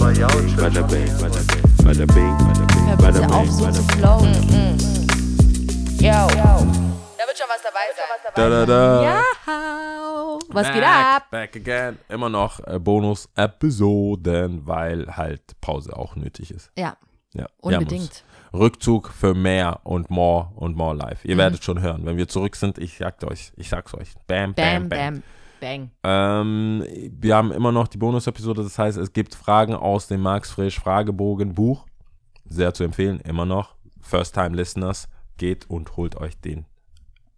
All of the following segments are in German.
Bada bing, bada bing, bada bing, auf, bing, so zu bing. flowen. Yo. Da wird schon was dabei sein. Da, da, da. Ja. Was back, geht ab? Back again. Immer noch äh, Bonus-Episoden, weil halt Pause auch nötig ist. Ja, Ja, unbedingt. Rückzug für mehr und more und more live. Mhm. Ihr werdet schon hören, wenn wir zurück sind. Ich sag euch, ich sag's euch. Bam, bam, Bam, bam. bam, bang. Ähm, wir haben immer noch die Bonus-Episode, das heißt, es gibt Fragen aus dem Max Frisch Fragebogen Buch. Sehr zu empfehlen, immer noch. First-Time-Listeners, geht und holt euch den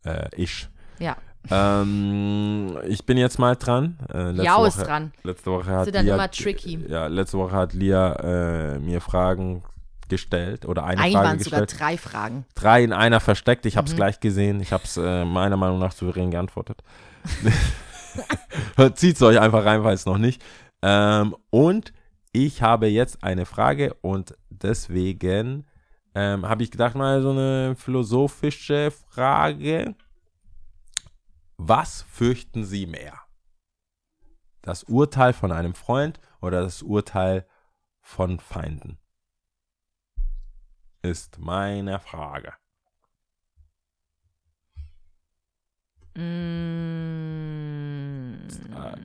äh, Ich. Ja. Ähm, ich bin jetzt mal dran. Äh, letzte Jau ist Woche, dran. Letzte Woche hat Sind dann Lia, immer tricky. Ja, letzte Woche hat Lia äh, mir Fragen gestellt oder eine Eigentlich Frage waren es sogar gestellt. drei Fragen. Drei in einer versteckt. Ich habe es Mhm. gleich gesehen. Ich habe es äh, meiner Meinung nach souverän geantwortet. Zieht es euch einfach rein, es noch nicht. Ähm, und ich habe jetzt eine Frage und deswegen ähm, habe ich gedacht, mal so eine philosophische Frage. Was fürchten Sie mehr? Das Urteil von einem Freund oder das Urteil von Feinden? Ist meine Frage. Mm. Stark.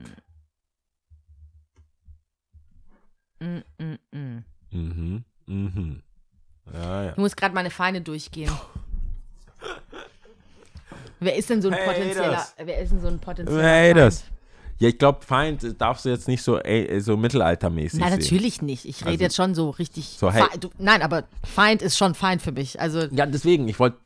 Mm, mm, mm. Mhm. Mhm. Ja, ja. Ich muss gerade meine Feinde durchgehen. Wer ist denn so ein Hey, potenzieller, das. wer ist denn so ein potenzieller Hey, Feind? das. Ja, ich glaube, Feind darfst du jetzt nicht so, ey, so mittelaltermäßig Nein, sehen. natürlich nicht. Ich rede Also- jetzt schon so richtig. So, hey. Du, nein, aber Feind ist schon Feind für mich. Also Ja, deswegen, ich wollte,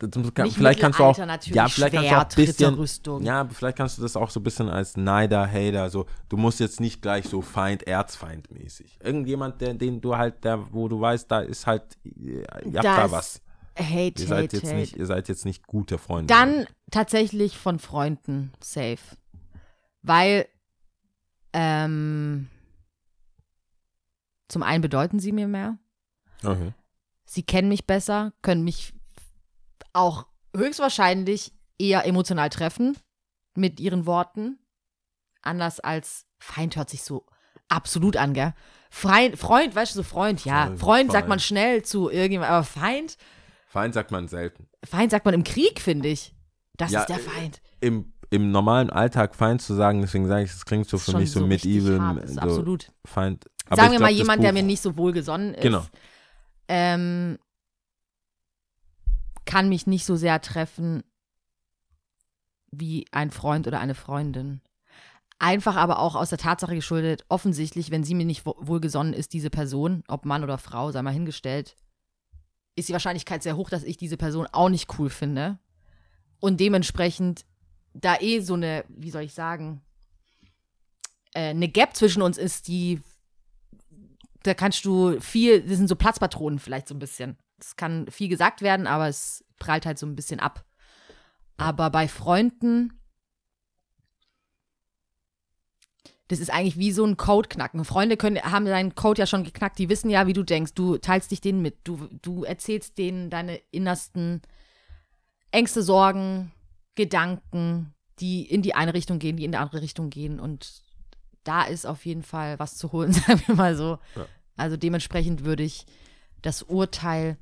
vielleicht kannst du auch, ja, vielleicht kannst du auch Schwert, bisschen, ja, vielleicht kannst du das auch so ein bisschen als Neider, Hater, so, du musst jetzt nicht gleich so Feind, Erzfeind mäßig. Irgendjemand, der, den du halt, der, wo du weißt, da ist halt, ihr habt Da was. Hate, Ihr seid Hate, jetzt Hate. nicht, ihr seid jetzt nicht gute Freunde. Dann tatsächlich von Freunden safe. Weil ähm, zum einen bedeuten sie mir mehr. Okay. Sie kennen mich besser, können mich auch höchstwahrscheinlich eher emotional treffen mit ihren Worten. Anders als Feind hört sich so absolut an, gell? Freund, Freund, weißt du, so Freund, ja. Freund, Freund sagt man schnell zu irgendjemandem, aber Feind, Feind sagt man selten. Feind sagt man im Krieg, finde ich. Das Ja, ist der äh, Feind. Im, Im normalen Alltag Feind zu sagen, deswegen sage ich, es klingt so für mich so, richtig medieval, hart, so absolut. Feind. Aber Sagen wir glaub, mal das jemand, der Buch- mir nicht so wohlgesonnen ist. Genau. Ähm, kann mich nicht so sehr treffen wie ein Freund oder eine Freundin. Einfach aber auch aus der Tatsache geschuldet, offensichtlich, wenn sie mir nicht wo- wohlgesonnen ist, diese Person, ob Mann oder Frau, sei mal hingestellt, ist die Wahrscheinlichkeit sehr hoch, dass ich diese Person auch nicht cool finde. Und dementsprechend, da eh so eine, wie soll ich sagen, äh, eine Gap zwischen uns ist, die, da kannst du viel, das sind so Platzpatronen vielleicht so ein bisschen. Es kann viel gesagt werden, aber es prallt halt so ein bisschen ab. Aber bei Freunden, das ist eigentlich wie so ein Code knacken. Freunde können, haben deinen Code ja schon geknackt, die wissen ja, wie du denkst. Du teilst dich denen mit. Du, du erzählst denen deine innersten Ängste, Sorgen, Gedanken, die in die eine Richtung gehen, die in die andere Richtung gehen. Und da ist auf jeden Fall was zu holen, sagen wir mal so. Ja. Also dementsprechend würde ich das Urteil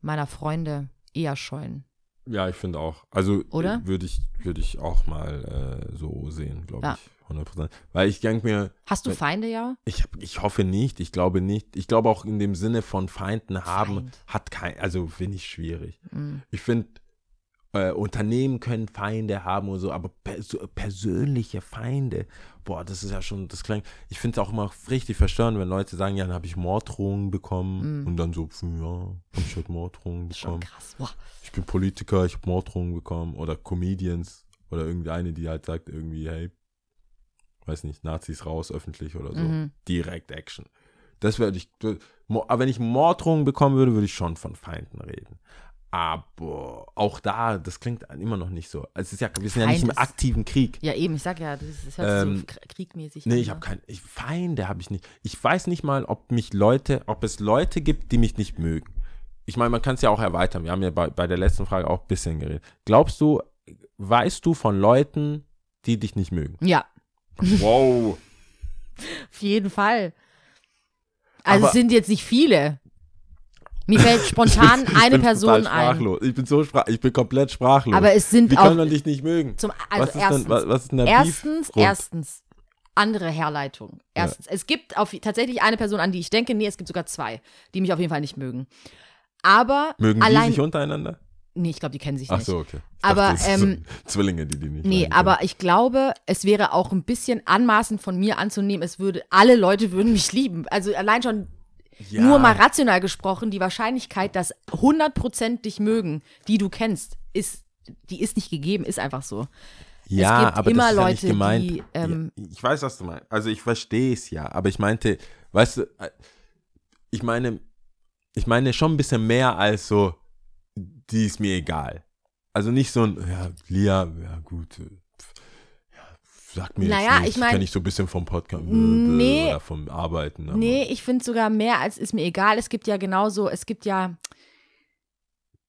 meiner Freunde eher scheuen. Ja, ich finde auch. Also Oder? äh, würde ich, würde ich auch mal äh, so sehen, glaube Ja. ich. 100%. Weil ich denke mir, Hast du Feinde, ja? ich, ich hoffe nicht, ich glaube nicht. Ich glaube auch in dem Sinne von Feinden haben, Feind. hat kein, also finde ich schwierig. Mhm. Ich finde, äh, Unternehmen können Feinde haben und so, aber pers persönliche Feinde, boah, das ist ja schon, das klingt, ich finde es auch immer richtig verstörend, wenn Leute sagen, ja, dann habe ich Morddrohungen bekommen Mhm. und dann so, ja, habe ich halt Morddrohungen bekommen. krass. Boah. Ich bin Politiker, ich habe Morddrohungen bekommen oder Comedians oder irgendeine, die halt sagt irgendwie, hey, weiß nicht, Nazis raus öffentlich oder so. Mhm. Direkt Action. Das würde ich, aber wenn ich Morddrohungen bekommen würde, würde ich schon von Feinden reden. Aber auch da, das klingt immer noch nicht so. Also es ist ja, wir sind ja nicht Feind im ist- aktiven Krieg. Ja, eben, ich sag ja, das, das hört Ähm, so kr- kriegmäßig Nee, an, ich ne? habe keinen. Ich, Feinde habe ich nicht. Ich weiß nicht mal, ob mich Leute, ob es Leute gibt, die mich nicht mögen. Ich meine, man kann es ja auch erweitern. Wir haben ja bei, bei der letzten Frage auch ein bisschen geredet. Glaubst du, weißt du von Leuten, die dich nicht mögen? Ja, Wow. auf jeden Fall. Also Aber- es sind jetzt nicht viele. Mir fällt spontan ich eine Person ein. sprachlos. Ich bin so sprach, ich bin komplett sprachlos. Aber es sind Wie auch kann man dich nicht mögen? zum was also ist erstens, denn, was, was ist denn der erstens, erstens andere Herleitung. Erstens, es gibt auf, tatsächlich eine Person, an die ich denke, nee, es gibt sogar zwei, die mich auf jeden Fall nicht mögen. Aber Mögen allein, die sich untereinander? nee, ich glaube, die kennen sich Ach nicht. so, okay. Ich Aber, dachte, ähm, sind Zwillinge, die die nicht Nee, aber ich glaube, es wäre auch ein bisschen anmaßend von mir anzunehmen, es würde, alle Leute würden mich lieben. Also allein schon. Ja. nur mal rational gesprochen, die Wahrscheinlichkeit, dass 100% dich mögen, die du kennst, ist, die ist nicht gegeben, ist einfach so. Ja, gibt aber immer das ist ja Leute, nicht gemeint. die, ähm, ja, ich weiß, was du meinst. Also ich verstehe es ja, aber ich meinte, weißt du, äh, ich meine, ich meine schon ein bisschen mehr als so, die ist mir egal. Also nicht so ein, ja, Lia, ja gut, äh, ja, sag mir Naja, jetzt nichts, ich mein- kenne ich so ein bisschen vom Podcast Nee. oder vom Arbeiten. aber- Nee, ich finde sogar mehr als ist mir egal. Es gibt ja genauso, es gibt ja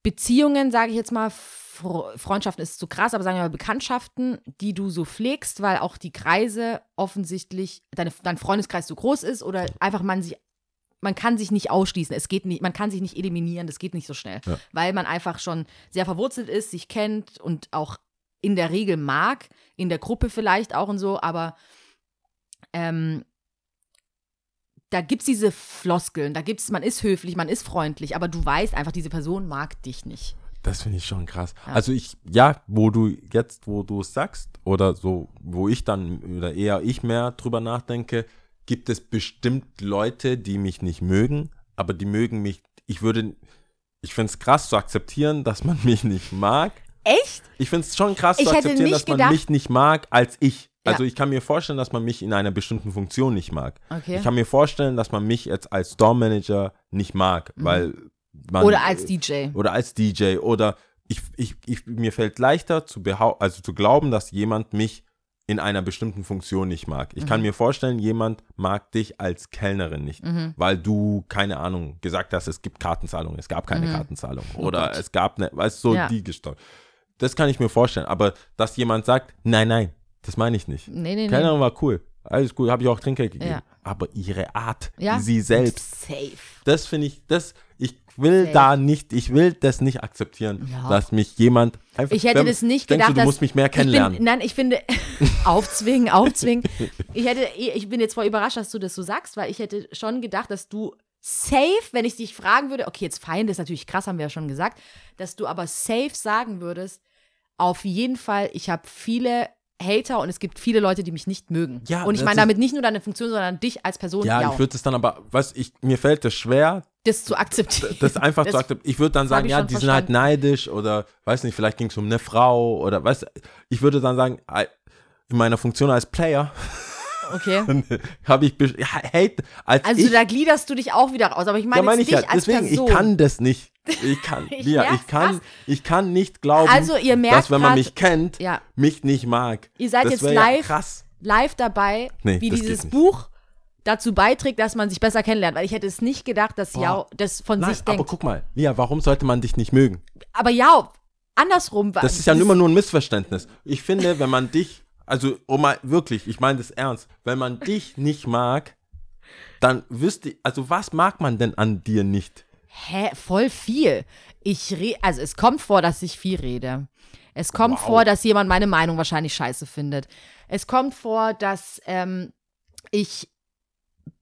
Beziehungen, sage ich jetzt mal, Fre- Freundschaften ist zu krass, aber sagen wir mal Bekanntschaften, die du so pflegst, weil auch die Kreise offensichtlich, deine, dein Freundeskreis so groß ist oder einfach man sich, man kann sich nicht ausschließen. Es geht nicht, man kann sich nicht eliminieren, das geht nicht so schnell, Ja. weil man einfach schon sehr verwurzelt ist, sich kennt und auch in der Regel mag, in der Gruppe vielleicht auch und so, aber ähm, da gibt es diese Floskeln, da gibt's, man ist höflich, man ist freundlich, aber du weißt einfach, diese Person mag dich nicht. Das finde ich schon krass. Ja. Also ich, ja, wo du jetzt, wo du es sagst, oder so, wo ich dann, oder eher ich mehr drüber nachdenke, gibt es bestimmt Leute, die mich nicht mögen, aber die mögen mich, ich würde, ich finde es krass zu akzeptieren, dass man mich nicht mag. Echt? Ich finde es schon krass Ich zu akzeptieren, dass man gedacht- mich nicht mag als ich. Ja. Also ich kann mir vorstellen, dass man mich in einer bestimmten Funktion nicht mag. Okay. Ich kann mir vorstellen, dass man mich jetzt als Store-Manager nicht mag, weil man, Mhm. Oder als DJ. oder als DJ oder ich, ich, ich, mir fällt leichter zu behau also zu glauben, dass jemand mich in einer bestimmten Funktion nicht mag. Ich Mhm. kann mir vorstellen, jemand mag dich als Kellnerin nicht, weil du, keine Ahnung, gesagt hast, es gibt Kartenzahlung, es gab keine Kartenzahlung oder Mhm. Oh es gab eine, weißt du, so Ja. die Gestalt. Das kann ich mir vorstellen, aber dass jemand sagt, nein, nein, das meine ich nicht. Nee, nee, nee. Kellnerin war cool, alles gut, habe ich auch Trinkgeld gegeben, Ja. aber ihre Art, Ja? sie selbst, Safe. das finde ich, das, ich will Safe. da nicht, ich will das nicht akzeptieren, Ja. dass mich jemand einfach. Ich hätte wenn- das nicht gedacht, du, du dass musst mich mehr kennenlernen. Bin, nein, ich finde aufzwingen, aufzwingen. Ich hätte, ich bin jetzt voll überrascht, dass du das so sagst, weil ich hätte schon gedacht, dass du safe, wenn ich dich fragen würde, okay, jetzt Feind ist natürlich krass, haben wir ja schon gesagt, dass du aber safe sagen würdest, auf jeden Fall, ich habe viele Hater und es gibt viele Leute, die mich nicht mögen. Ja, und ich meine damit nicht nur deine Funktion, sondern dich als Person, ja, ja, ich würde es dann aber, was ich, mir fällt es schwer, das zu akzeptieren. das einfach Das zu akzeptieren. Ich würde dann sagen, ja, die sind halt verstanden. neidisch oder, weiß nicht, vielleicht ging es um eine Frau oder, weißt du, ich würde dann sagen, in meiner Funktion als Player Okay. habe ich, ja, Hate, als Also ich, da gliederst du dich auch wieder raus, aber ich ja, meine meine jetzt ich ja, dich als deswegen, Person. ich kann das nicht. Ich kann, Ich ja, merk's ich kann, krass. ich kann nicht glauben, Also dass wenn man mich kennt, Ja. mich nicht mag. Ihr seid das jetzt live. Ja live dabei, Nee, wie dieses. Buch dazu beiträgt, dass man sich besser kennenlernt. Weil ich hätte es nicht gedacht, dass Boah. Yao das von Nein, sich aber denkt. guck mal, Lia, warum sollte man dich nicht mögen? Aber Yao, andersrum. war- Das ist ja immer nur ein Missverständnis. Ich finde, wenn man dich, also oh mal, wirklich, ich meine das ernst, wenn man dich nicht mag, dann wüsste ich, also was mag man denn an dir nicht? Hä, voll viel. Ich re also es kommt vor, dass ich viel rede. Es kommt Wow. vor, dass jemand meine Meinung wahrscheinlich scheiße findet. Es kommt vor, dass ähm, ich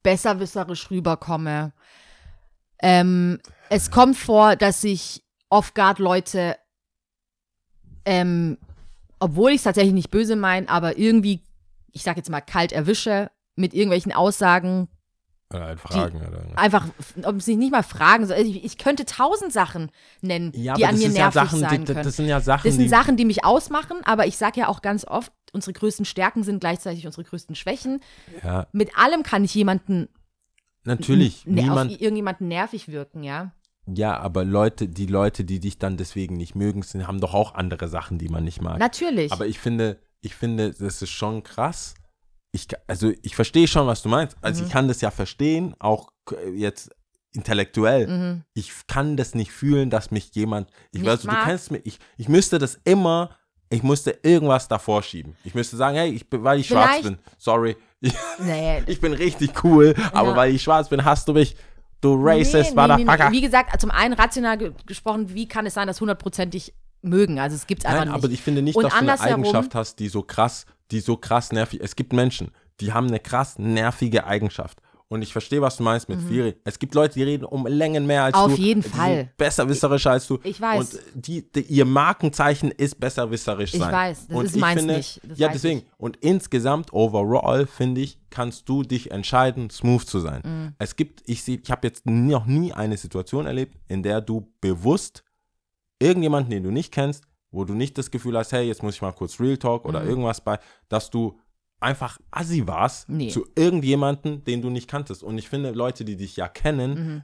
besserwisserisch rüberkomme. Ähm, es kommt vor, dass ich off-guard Leute, ähm, obwohl ich es tatsächlich nicht böse meine, aber irgendwie, ich sag jetzt mal, kalt erwische mit irgendwelchen Aussagen, Oder halt Fragen. oder, einfach, ob sie nicht mal fragen soll. Ich, ich könnte tausend Sachen nennen, die an mir nervig Sachen, sein die, können. das sind ja Sachen, Das sind die, Sachen, die mich ausmachen, aber ich sage ja auch ganz oft, unsere größten Stärken sind gleichzeitig unsere größten Schwächen. ja, Mit allem kann ich jemanden, natürlich, ne, auf niemand, irgendjemanden nervig wirken, ja. ja, aber Leute, die Leute, die dich dann deswegen nicht mögen, sind, haben doch auch andere Sachen, die man nicht mag. Natürlich. Aber ich finde, ich finde, das ist schon krass. Ich, also ich verstehe schon, was du meinst. Also Mhm. ich kann das ja verstehen, auch äh, jetzt intellektuell. mhm. Ich kann das nicht fühlen, dass mich jemand, ich Nicht weiß, du kennst mich, ich, ich müsste das immer ich musste irgendwas davor schieben. Ich müsste sagen, hey, ich weil ich schwarz Vielleicht- bin, sorry, ich, Nee, ich bin richtig cool, aber Ja. weil ich schwarz bin, hast du mich, du racist, nee, nee, nee. Wie gesagt, zum einen rational ge gesprochen, wie kann es sein, dass hundertprozentig mögen? Also es gibt einfach Nein, nicht. aber ich finde nicht, Und dass du eine Eigenschaft hast, die so krass, die so krass nervig. Es gibt Menschen, die haben eine krass nervige Eigenschaft. Und ich verstehe, was du meinst mit viel. Es gibt Leute, die reden um Längen mehr als Mhm. Auf du. jeden die Fall. Sind besserwisserisch als du. Ich weiß. Und die, die, ihr Markenzeichen ist besserwisserisch Ich sein. weiß, das und ist ich meins finde, nicht. Das ja, deswegen. ich. Und insgesamt, overall, finde ich, kannst du dich entscheiden, smooth zu sein. Mhm. Es gibt, ich sehe, ich habe jetzt noch nie eine Situation erlebt, in der du bewusst irgendjemanden, den du nicht kennst, wo du nicht das Gefühl hast, hey, jetzt muss ich mal kurz Real Talk oder irgendwas bei, dass du einfach assi warst Nee. zu irgendjemanden, den du nicht kanntest. Und ich finde, Leute, die dich ja kennen, Mhm.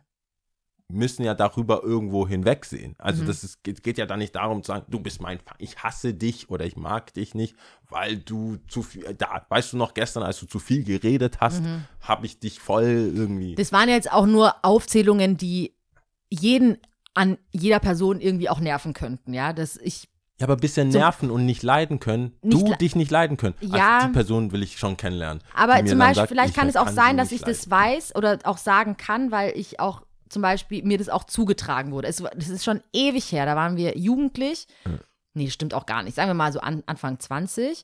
müssen ja darüber irgendwo hinwegsehen. Mhm. Also das ist, geht, geht ja dann nicht darum zu sagen, du bist mein Feind, ich hasse dich oder ich mag dich nicht, weil du zu viel, da, weißt du noch gestern, als du zu viel geredet hast, Mhm. habe ich dich voll irgendwie. Das waren jetzt auch nur Aufzählungen, die jeden an jeder Person irgendwie auch nerven könnten, ja. Das ich Ja, aber bisschen nerven und nicht leiden können, Nicht du le- dich nicht leiden können. Ja. Also die Person will ich schon kennenlernen. Aber zum Beispiel, sagt, vielleicht ich kann es auch sie sein, dass ich das leiden. weiß oder auch sagen kann, weil ich auch zum Beispiel mir das auch zugetragen wurde. Es, das ist schon ewig her, da waren wir jugendlich. Nee, stimmt auch gar nicht. Sagen wir mal so an, Anfang 20.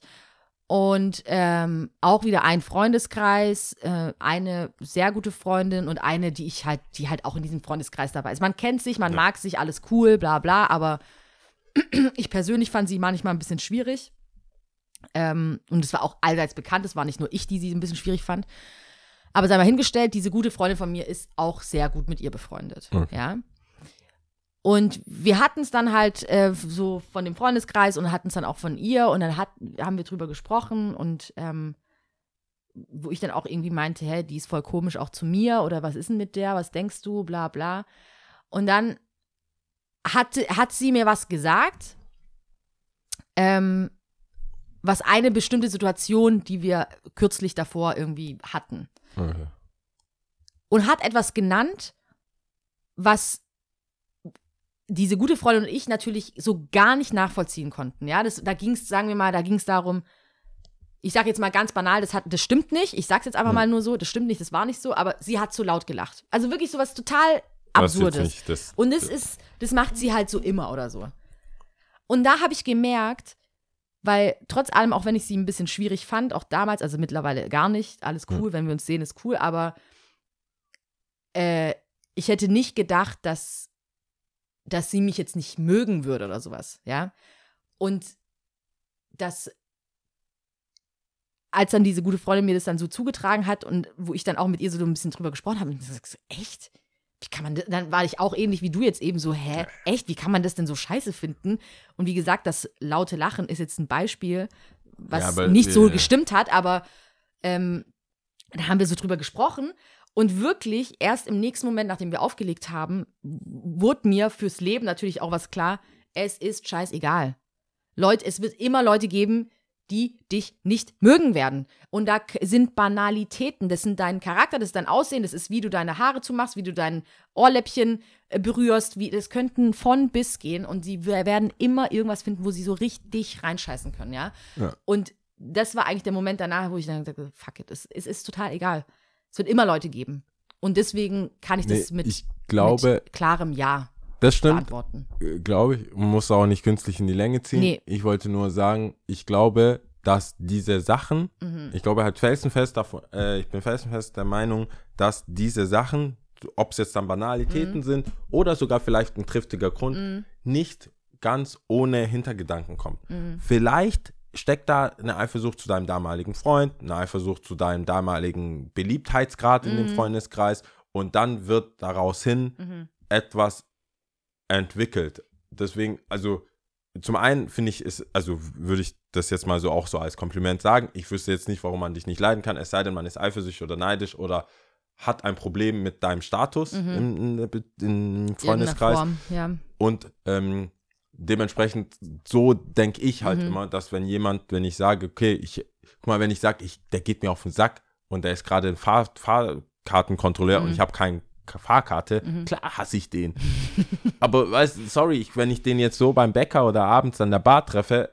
Und ähm, auch wieder ein Freundeskreis, äh, eine sehr gute Freundin und eine, die ich halt, die halt auch in diesem Freundeskreis dabei ist. Man kennt sich, man mag sich, alles cool, bla bla, aber ich persönlich fand sie manchmal ein bisschen schwierig. Ähm, und es war auch allseits bekannt, es war nicht nur ich, die sie ein bisschen schwierig fand. Aber sei mal hingestellt, diese gute Freundin von mir ist auch sehr gut mit ihr befreundet. Okay. Ja. Und wir hatten es dann halt äh, so von dem Freundeskreis und hatten es dann auch von ihr und dann hat, haben wir drüber gesprochen und ähm, wo ich dann auch irgendwie meinte, hä, die ist voll komisch auch zu mir oder was ist denn mit der, was denkst du, bla bla. Und dann hat, hat sie mir was gesagt, ähm, was eine bestimmte Situation, die wir kürzlich davor irgendwie hatten. Okay. Und hat etwas genannt, was diese gute Freundin und ich natürlich so gar nicht nachvollziehen konnten. Ja, das, da ging es, sagen wir mal, da ging es darum, ich sage jetzt mal ganz banal, das, hat, das stimmt nicht. Ich sage es jetzt einfach mal nur so, das stimmt nicht, das war nicht so, aber sie hat zu laut gelacht. Also wirklich sowas total Was jetzt Absurdes. das- Und das ist, das macht sie halt so immer oder so. Und da habe ich gemerkt, weil trotz allem, auch wenn ich sie ein bisschen schwierig fand, auch damals, also mittlerweile gar nicht, alles cool, wenn wir uns sehen, ist cool, aber äh, ich hätte nicht gedacht, dass, dass sie mich jetzt nicht mögen würde oder sowas, ja. Und das, als dann diese gute Freundin mir das dann so zugetragen hat und wo ich dann auch mit ihr so ein bisschen drüber gesprochen habe, und ich so, echt? Wie kann man das? Dann war ich auch ähnlich wie du jetzt eben so, hä, echt? Wie kann man das denn so scheiße finden? Und wie gesagt, das laute Lachen ist jetzt ein Beispiel, was Ja, aber, nicht so äh, gestimmt hat, aber ähm, da haben wir so drüber gesprochen. Und wirklich, erst im nächsten Moment, nachdem wir aufgelegt haben, wurde mir fürs Leben natürlich auch was klar. Es ist scheißegal. Leute, es wird immer Leute geben, die dich nicht mögen werden. Und da sind Banalitäten. Das sind dein Charakter, das ist dein Aussehen, das ist, wie du deine Haare zumachst, wie du dein Ohrläppchen äh, berührst. Wie, das könnten von bis gehen. Und sie werden immer irgendwas finden, wo sie so richtig reinscheißen können, ja. Ja. Und das war eigentlich der Moment danach, wo ich dann gesagt habe, fuck it, es, es ist total egal. Es wird immer Leute geben. Und deswegen kann ich das Nee, mit, ich glaube, mit klarem Ja das stimmt, äh, glaube ich. Man muss auch nicht künstlich in die Länge ziehen. Nee. Ich wollte nur sagen, ich glaube, dass diese Sachen, Mhm. ich glaube halt felsenfest davon, äh, ich bin felsenfest der Meinung, dass diese Sachen, ob es jetzt dann Mhm. Banalitäten sind oder sogar vielleicht ein triftiger Grund, nicht ganz ohne Hintergedanken kommen. Mhm. Vielleicht steckt da eine Eifersucht zu deinem damaligen Freund, eine Eifersucht zu deinem damaligen Beliebtheitsgrad in Mhm. dem Freundeskreis und dann wird daraus hin Mhm. etwas entwickelt. Deswegen, also zum einen finde ich es, also würde ich das jetzt mal so auch so als Kompliment sagen. Ich wüsste jetzt nicht, warum man dich nicht leiden kann, es sei denn, man ist eifersüchtig oder neidisch oder hat ein Problem mit deinem Status im, im, im Freundeskreis. Form, ja. Und ähm, dementsprechend, so denke ich halt Mhm. immer, dass wenn jemand, wenn ich sage, okay, ich, guck mal, wenn ich sage, ich, der geht mir auf den Sack und der ist gerade ein Fahr Fahrkartenkontrolleur und Mhm. ich habe keine Fahrkarte, klar hasse ich den. Aber weißt du, sorry, ich, wenn ich den jetzt so beim Bäcker oder abends an der Bar treffe,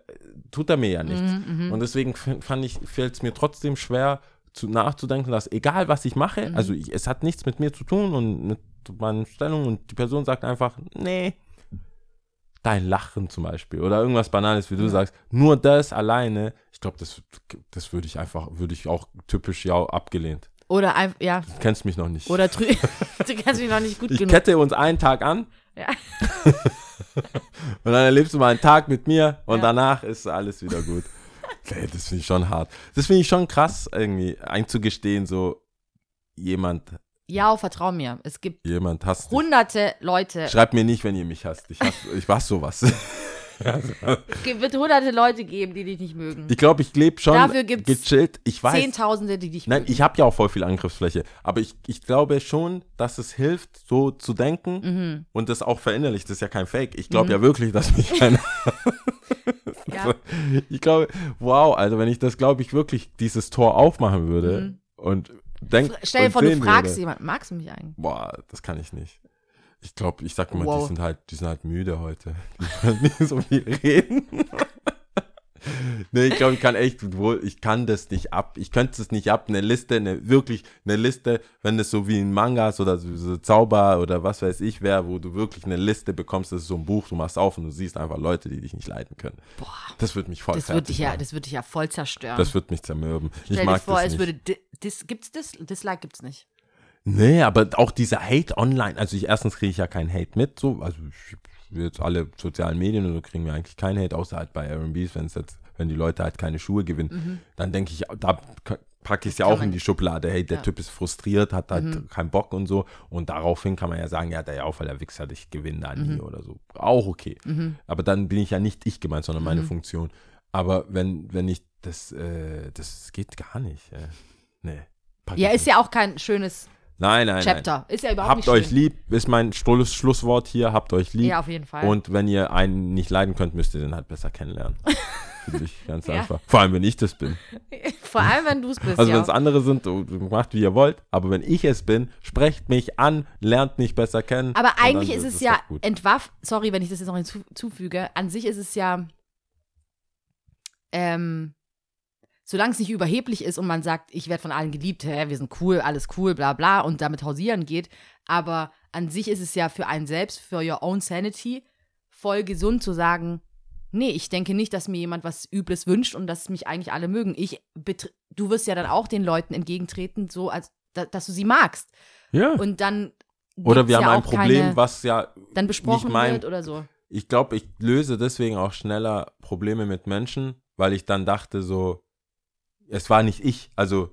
tut er mir ja nichts. Mhm, mhm. Und deswegen fand ich, fällt es mir trotzdem schwer, zu, nachzudenken, dass egal was ich mache, Mhm. also ich, es hat nichts mit mir zu tun und mit meiner Stellung und die Person sagt einfach, nee, dein Lachen zum Beispiel oder irgendwas Banales, wie du sagst, nur das alleine, ich glaube, das, das würde ich einfach, würde ich auch typisch ja abgelehnt. Oder einfach, ja. Du kennst mich noch nicht. Oder du kennst mich noch nicht gut ich genug. kette uns einen Tag an Ja. und dann erlebst du mal einen Tag mit mir und Ja. danach ist alles wieder gut. Ey, das finde ich schon hart. Das finde ich schon krass, irgendwie einzugestehen, so jemand, Ja, vertrau mir. Es gibt jemand hasst dich. hunderte Leute. Schreibt mir nicht, wenn ihr mich hasst. Ich, hasse, ich was sowas. Es wird hunderte Leute geben, die dich nicht mögen. Ich glaube, ich lebe schon Dafür gibt's gechillt. Ich weiß. Zehntausende, die dich Nein, mögen. ich habe ja auch voll viel Angriffsfläche. Aber ich, ich glaube schon, dass es hilft, so zu denken Mhm. und das auch verinnerlicht. Das ist ja kein Fake. Ich glaube ja wirklich, dass mich keiner. Ja. Ich glaube, wow, also wenn ich das, glaube ich, wirklich dieses Tor aufmachen würde und denk, Stell dir vor, du fragst jemanden, magst du mich eigentlich? Boah, das kann ich nicht. Ich glaube, ich sag immer, Wow. die sind halt, die sind halt müde heute. Die wollen nicht so viel reden. nee, ich glaube, ich kann echt wohl, ich kann das nicht ab. Ich könnte es nicht ab. Eine Liste, eine wirklich eine Liste, wenn das so wie ein Mangas oder so, so Zauber oder was weiß ich wäre, wo du wirklich eine Liste bekommst, das ist so ein Buch, du machst auf und du siehst einfach Leute, die dich nicht leiten können. Boah, Das wird mich voll das fertig dich ja, das wird dich ja voll zerstören. Das wird mich zermürben. ich Stell dir mag vor, das es nicht. würde Di- Dis, gibt's Dis, Dislike gibt's nicht. Nee, aber auch dieser Hate online, also ich erstens kriege ich ja keinen Hate mit, so, also ich, jetzt alle sozialen Medien und so kriegen wir eigentlich keinen Hate, außer halt bei R&Bs, wenn es jetzt, wenn die Leute halt keine Schuhe gewinnen, dann denke ich, da packe ich es ja Mhm. Auch in die Schublade, hey, der Ja. Mhm. Typ ist frustriert, hat halt keinen Bock und so und daraufhin kann man ja sagen, ja, der ja auch, weil der Wichser, ich gewinne da Mhm. nie oder so, auch okay, aber dann bin ich ja nicht ich gemeint, sondern Mhm. meine Funktion, aber wenn, wenn ich das, äh, das geht gar nicht, äh, nee. Ja, ist ja auch kein schönes Nein, nein, nein. Chapter. Ist ja überhaupt Habt nicht euch schlimm. lieb, ist mein Schluss, Schlusswort hier. Habt euch lieb. Ja, auf jeden Fall. Und wenn ihr einen nicht leiden könnt, müsst ihr den halt besser kennenlernen. Finde ich ganz Ja. einfach. Vor allem, wenn ich das bin. Vor allem, wenn du es bist. Also, ja. wenn es andere sind, macht wie ihr wollt. Aber wenn ich es bin, sprecht mich an, lernt mich besser kennen. Aber eigentlich ist es ja entwaff, sorry, wenn ich das jetzt noch hinzufüge, an sich ist es ja, ähm, solange es nicht überheblich ist und man sagt, ich werde von allen geliebt, hä, wir sind cool, alles cool, bla bla und damit hausieren geht, aber an sich ist es ja für einen selbst, für your own sanity, voll gesund zu sagen, nee, ich denke nicht, dass mir jemand was Übles wünscht und dass mich eigentlich alle mögen. Ich du wirst ja dann auch den Leuten entgegentreten, so als da, dass du sie magst. Ja. Und dann Oder wir haben ja ein Problem, keine, was ja dann besprochen nicht mein- wird oder so. ich glaube, ich löse deswegen auch schneller Probleme mit Menschen, weil ich dann dachte so, es war nicht ich, also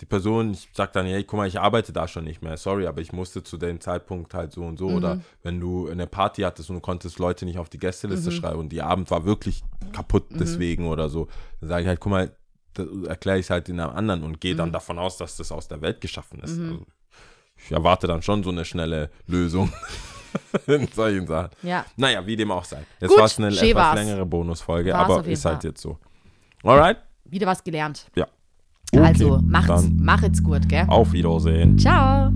die Person, ich sag dann, hey, guck mal, ich arbeite da schon nicht mehr, sorry, aber ich musste zu dem Zeitpunkt halt so und so. Mhm. Oder wenn du eine Party hattest und du konntest Leute nicht auf die Gästeliste Mhm. schreiben und die Abend war wirklich kaputt deswegen oder so, dann sage ich halt, guck mal, erkläre ich es halt in einem anderen und gehe dann Mhm. davon aus, dass das aus der Welt geschaffen ist. Mhm. Also, ich erwarte dann schon so eine schnelle Lösung in solchen Sachen. Ja. Naja, wie dem auch sei. Jetzt war es eine etwas längere Bonusfolge, aber ist halt jetzt so. Alright? Wieder was gelernt. Ja. also, Okay, macht's, dann macht's gut, gell? Auf Wiedersehen. Ciao.